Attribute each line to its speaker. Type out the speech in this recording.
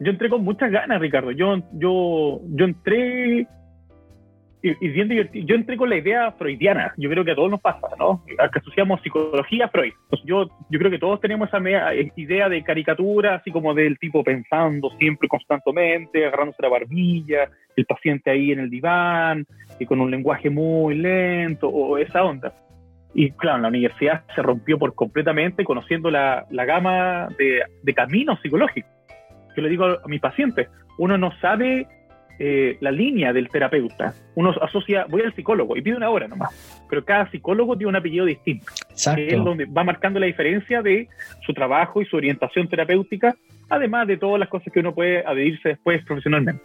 Speaker 1: yo entré con muchas ganas, Ricardo. Yo, yo, yo entré y, bien divertido. Yo entré con la idea freudiana. Yo creo que a todos nos pasa, ¿no? Que asociamos psicología a Freud. yo, yo creo que todos tenemos esa idea de caricatura, así como del tipo pensando siempre constantemente, agarrándose la barbilla, el paciente ahí en el diván, y con un lenguaje muy lento, o esa onda. Y claro, la universidad se rompió por completamente conociendo la, la gama de, de caminos psicológicos. Yo le digo a mis pacientes, uno no sabe eh, la línea del terapeuta. Uno asocia, voy al psicólogo y pide una hora nomás, pero cada psicólogo tiene un apellido distinto, que es donde va marcando la diferencia de su trabajo y su orientación terapéutica, además de todas las cosas que uno puede adherirse después profesionalmente.